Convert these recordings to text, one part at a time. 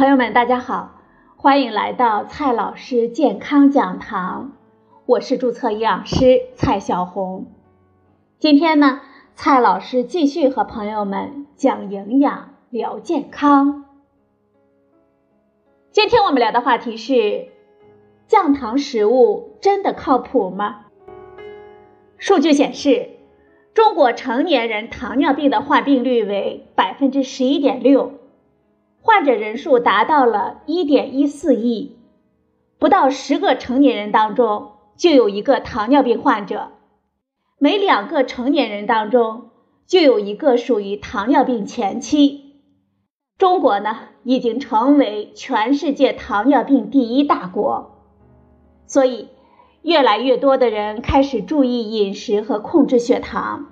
朋友们，大家好，欢迎来到蔡老师健康讲堂，我是注册营养师蔡小红。今天呢，蔡老师继续和朋友们讲营养、聊健康。今天我们聊的话题是：降糖食物真的靠谱吗？数据显示，中国成年人糖尿病的患病率为百分之十一点六。患者人数达到了1.14亿，不到十个成年人当中就有一个糖尿病患者，每两个成年人当中就有一个属于糖尿病前期。中国呢，已经成为全世界糖尿病第一大国，所以越来越多的人开始注意饮食和控制血糖。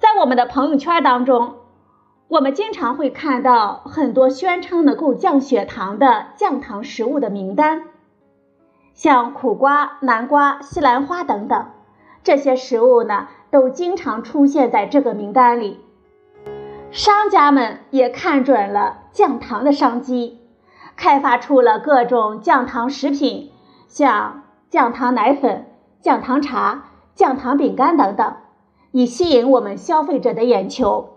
在我们的朋友圈当中。我们经常会看到很多宣称能够降血糖的降糖食物的名单，像苦瓜、南瓜、西兰花等等，这些食物呢都经常出现在这个名单里。商家们也看准了降糖的商机，开发出了各种降糖食品，像降糖奶粉、降糖茶、降糖饼干等等，以吸引我们消费者的眼球。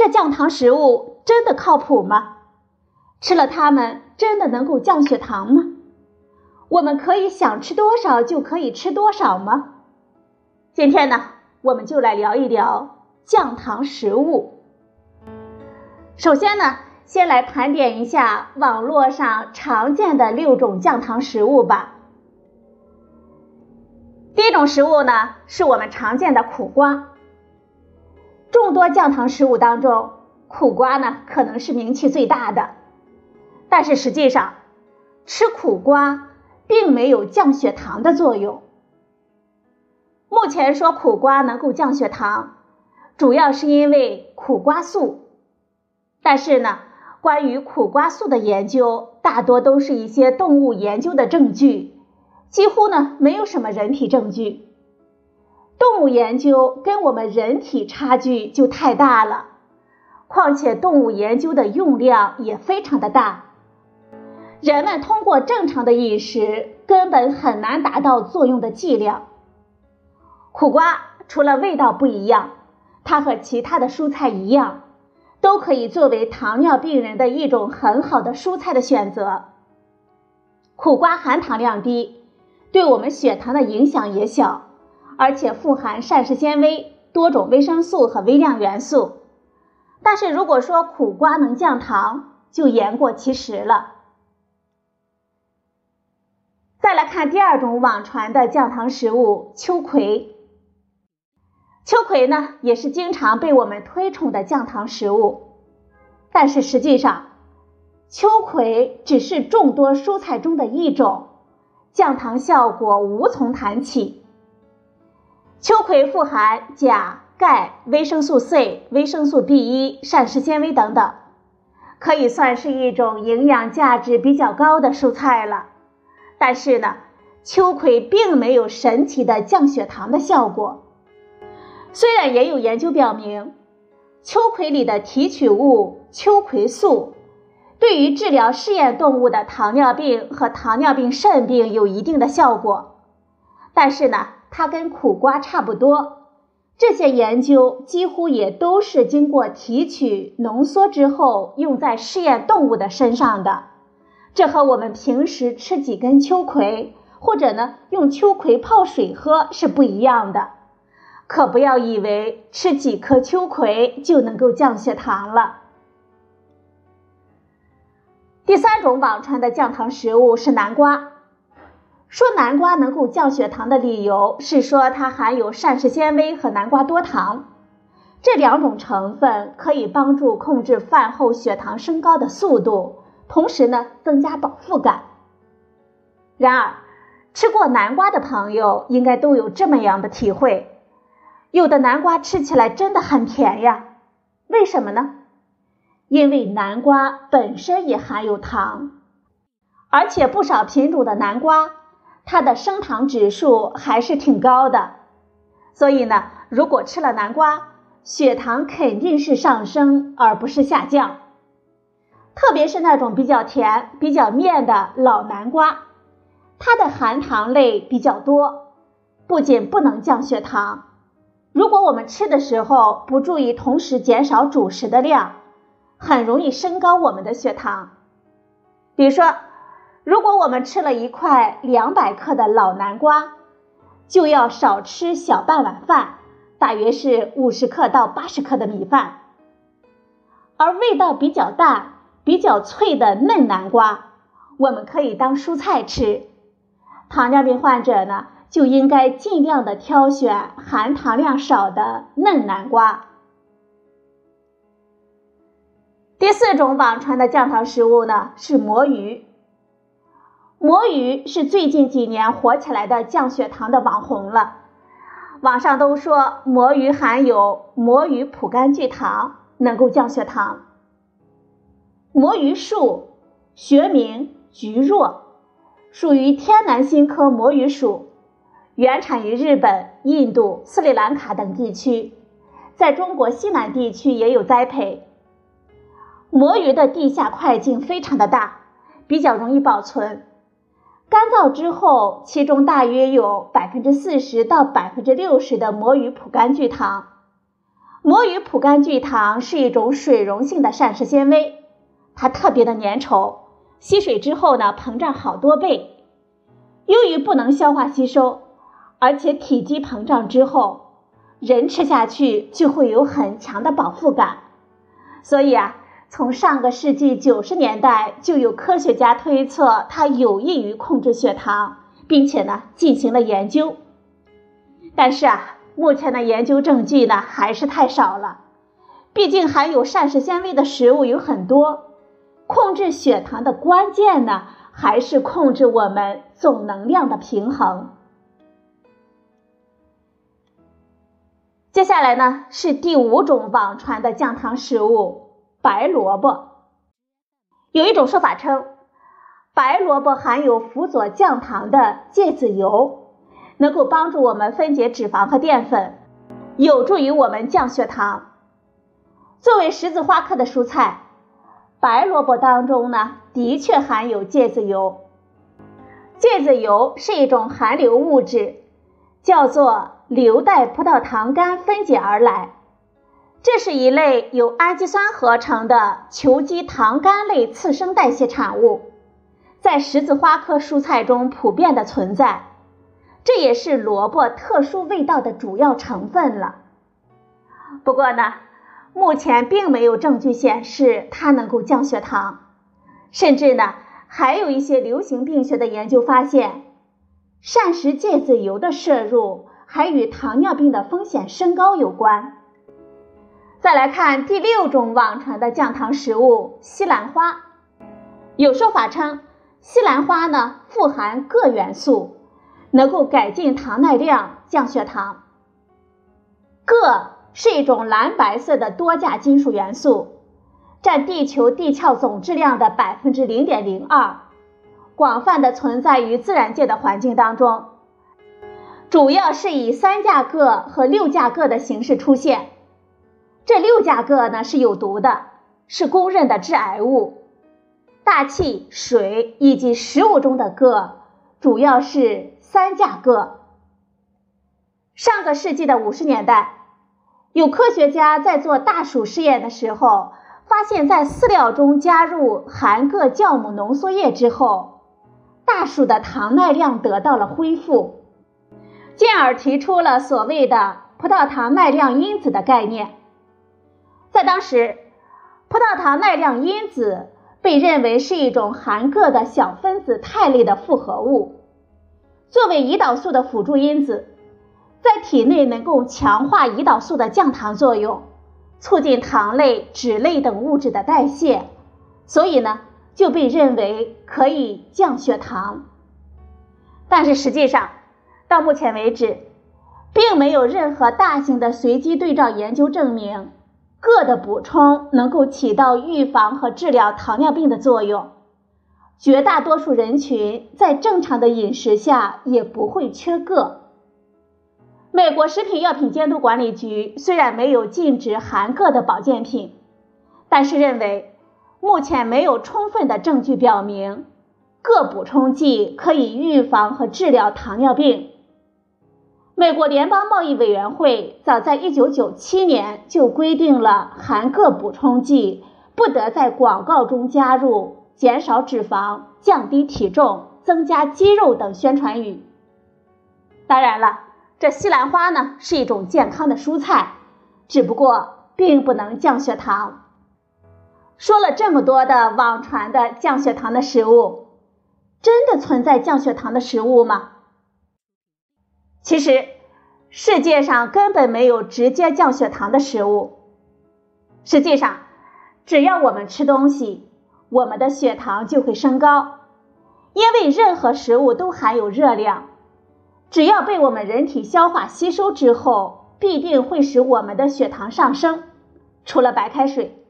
这降糖食物真的靠谱吗？吃了它们真的能够降血糖吗？我们可以想吃多少就可以吃多少吗？今天呢，我们就来聊一聊降糖食物。首先呢，先来盘点一下网络上常见的六种降糖食物吧。第一种食物呢，是我们常见的苦瓜。众多降糖食物当中，苦瓜呢可能是名气最大的，但是实际上，吃苦瓜并没有降血糖的作用。目前说苦瓜能够降血糖，主要是因为苦瓜素，但是呢，关于苦瓜素的研究大多都是一些动物研究的证据，几乎呢没有什么人体证据。动物研究跟我们人体差距就太大了，况且动物研究的用量也非常的大，人们通过正常的饮食根本很难达到作用的剂量。苦瓜除了味道不一样，它和其他的蔬菜一样，都可以作为糖尿病人的一种很好的蔬菜的选择。苦瓜含糖量低，对我们血糖的影响也小。而且富含膳食纤维、多种维生素和微量元素，但是如果说苦瓜能降糖，就言过其实了。再来看第二种网传的降糖食物秋葵，秋葵呢也是经常被我们推崇的降糖食物，但是实际上，秋葵只是众多蔬菜中的一种，降糖效果无从谈起。秋葵富含钾、钙、维生素 C、维生素 B1、膳食纤维等等，可以算是一种营养价值比较高的蔬菜了。但是呢，秋葵并没有神奇的降血糖的效果。虽然也有研究表明，秋葵里的提取物秋葵素对于治疗试验动物的糖尿病和糖尿病肾病有一定的效果，但是呢。它跟苦瓜差不多，这些研究几乎也都是经过提取浓缩之后用在试验动物的身上的。这和我们平时吃几根秋葵，或者呢用秋葵泡水喝是不一样的。可不要以为吃几颗秋葵就能够降血糖了。第三种网传的降糖食物是南瓜。说南瓜能够降血糖的理由是说它含有膳食纤维和南瓜多糖，这两种成分可以帮助控制饭后血糖升高的速度，同时呢增加饱腹感。然而，吃过南瓜的朋友应该都有这么样的体会：有的南瓜吃起来真的很甜呀，为什么呢？因为南瓜本身也含有糖，而且不少品种的南瓜。它的升糖指数还是挺高的，所以呢，如果吃了南瓜，血糖肯定是上升而不是下降。特别是那种比较甜、比较面的老南瓜，它的含糖类比较多，不仅不能降血糖，如果我们吃的时候不注意同时减少主食的量，很容易升高我们的血糖。比如说，如果我们吃了一块两百克的老南瓜，就要少吃小半碗饭，大约是五十克到八十克的米饭。而味道比较淡、比较脆的嫩南瓜，我们可以当蔬菜吃。糖尿病患者呢，就应该尽量的挑选含糖量少的嫩南瓜。第四种网传的降糖食物呢，是魔芋。魔芋是最近几年火起来的降血糖的网红了。网上都说魔芋含有魔芋葡甘聚糖。能够降血糖。魔芋树学名菊若，属于天南星科魔芋属，原产于日本、印度、斯里兰卡等地区，在中国西南地区也有栽培。魔芋的地下块茎非常的大，比较容易保存。干燥之后，其中大约有百分之四十到百分之六十的魔芋葡甘聚糖。魔芋葡甘聚糖是一种水溶性的膳食纤维，它特别的粘稠，吸水之后呢膨胀好多倍。由于不能消化吸收，而且体积膨胀之后，人吃下去就会有很强的饱腹感。所以啊，从上个世纪九十年代就有科学家推测它有益于控制血糖，并且呢进行了研究。但是啊。目前的研究证据呢还是太少了，毕竟含有膳食纤维的食物有很多，控制血糖的关键呢还是控制我们总能量的平衡。接下来呢是第五种网传的降糖食物——白萝卜。有一种说法称，白萝卜含有辅佐降糖的芥子油。能够帮助我们分解脂肪和淀粉，有助于我们降血糖。作为十字花科的蔬菜，白萝卜当中呢，的确含有芥子油。芥子油是一种含硫物质，叫做硫代葡萄糖苷分解而来。这是一类由氨基酸合成的球基糖苷类次生代谢产物，在十字花科蔬菜中普遍的存在。这也是萝卜特殊味道的主要成分了。不过呢，目前并没有证据显示它能够降血糖，甚至呢，还有一些流行病学的研究发现，膳食芥子油的摄入还与糖尿病的风险升高有关。再来看第六种网传的降糖食物西兰花，有说法称西兰花呢富含铬元素。能够改进糖耐量、降血糖。铬是一种蓝白色的多价金属元素，占地球地壳总质量的百分之零点零二，广泛的存在于自然界的环境当中，主要是以三价铬和六价铬的形式出现。这六价铬呢是有毒的，是公认的致癌物。大气、水以及食物中的铬，主要是。三价铬。上个世纪的五十年代，有科学家在做大鼠试验的时候，发现，在饲料中加入含铬酵母浓缩液之后，大鼠的糖耐量得到了恢复，进而提出了所谓的葡萄糖耐量因子的概念。在当时，葡萄糖耐量因子被认为是一种含铬的小分子肽类的复合物。作为胰岛素的辅助因子，在体内能够强化胰岛素的降糖作用，促进糖类、脂类等物质的代谢，所以呢就被认为可以降血糖。但是实际上，到目前为止，并没有任何大型的随机对照研究证明铬的补充能够起到预防和治疗糖尿病的作用。绝大多数人群在正常的饮食下也不会缺铬。美国食品药品监督管理局虽然没有禁止含铬的保健品，但是认为目前没有充分的证据表明铬补充剂可以预防和治疗糖尿病。美国联邦贸易委员会早在1997年就规定了含各补充剂不得在广告中加入“减少脂肪、降低体重、增加肌肉”等宣传语。当然了，这西兰花呢是一种健康的蔬菜，只不过并不能降血糖。说了这么多的网传的降血糖的食物，真的存在降血糖的食物吗？其实，世界上根本没有直接降血糖的食物。实际上，只要我们吃东西，我们的血糖就会升高，因为任何食物都含有热量，只要被我们人体消化吸收之后，必定会使我们的血糖上升。除了白开水，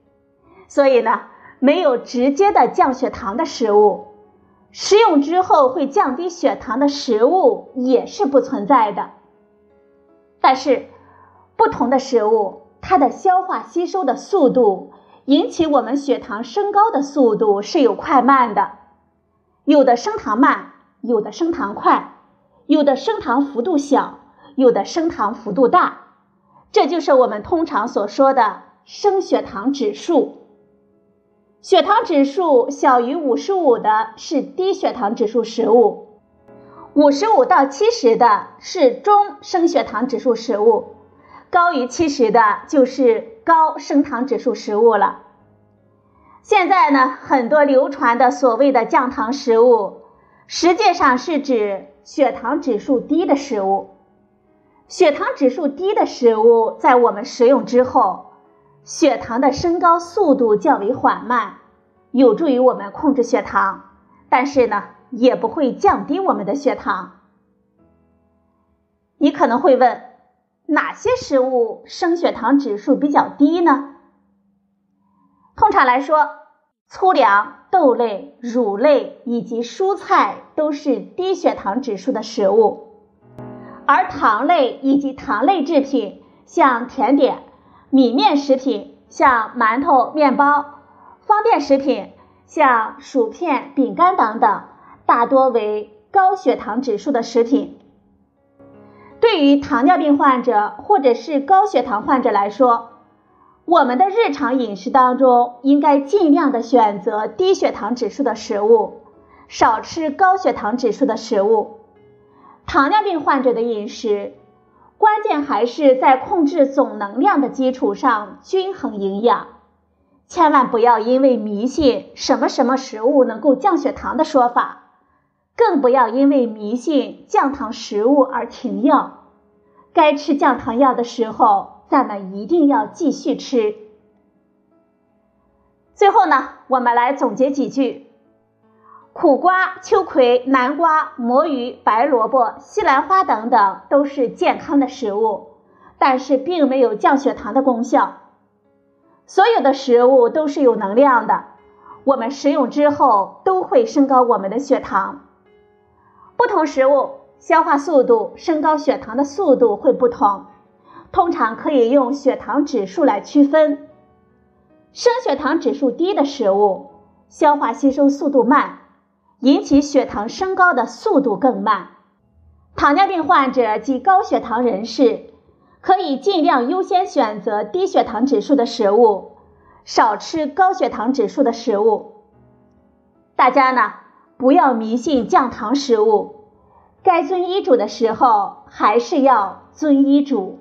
所以呢，没有直接的降血糖的食物。食用之后会降低血糖的食物也是不存在的，但是不同的食物它的消化吸收的速度，引起我们血糖升高的速度是有快慢的，有的升糖慢，有的升糖快，有的升糖幅度小，有的升糖幅度大，这就是我们通常所说的升血糖指数。血糖指数小于五十五的是低血糖指数食物，五十五到七十的是中升血糖指数食物，高于七十的就是高升糖指数食物了。现在呢，很多流传的所谓的降糖食物，实际上是指血糖指数低的食物。血糖指数低的食物在我们食用之后。血糖的升高速度较为缓慢，有助于我们控制血糖，但是呢，也不会降低我们的血糖。你可能会问，哪些食物升血糖指数比较低呢？通常来说，粗粮、豆类、乳类以及蔬菜都是低血糖指数的食物，而糖类以及糖类制品，像甜点。米面食品像馒头、面包，方便食品像薯片、饼干等等，大多为高血糖指数的食品。对于糖尿病患者或者是高血糖患者来说，我们的日常饮食当中应该尽量的选择低血糖指数的食物，少吃高血糖指数的食物。糖尿病患者的饮食。关键还是在控制总能量的基础上均衡营养，千万不要因为迷信什么什么食物能够降血糖的说法，更不要因为迷信降糖食物而停药。该吃降糖药的时候，咱们一定要继续吃。最后呢，我们来总结几句。苦瓜、秋葵、南瓜、魔芋、白萝卜、西兰花等等都是健康的食物，但是并没有降血糖的功效。所有的食物都是有能量的，我们食用之后都会升高我们的血糖。不同食物消化速度升高血糖的速度会不同，通常可以用血糖指数来区分。升血糖指数低的食物，消化吸收速度慢。引起血糖升高的速度更慢。糖尿病患者及高血糖人士可以尽量优先选择低血糖指数的食物，少吃高血糖指数的食物。大家呢不要迷信降糖食物，该遵医嘱的时候还是要遵医嘱。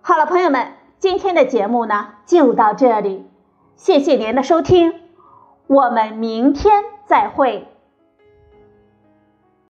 好了，朋友们，今天的节目呢就到这里，谢谢您的收听。我们明天再会。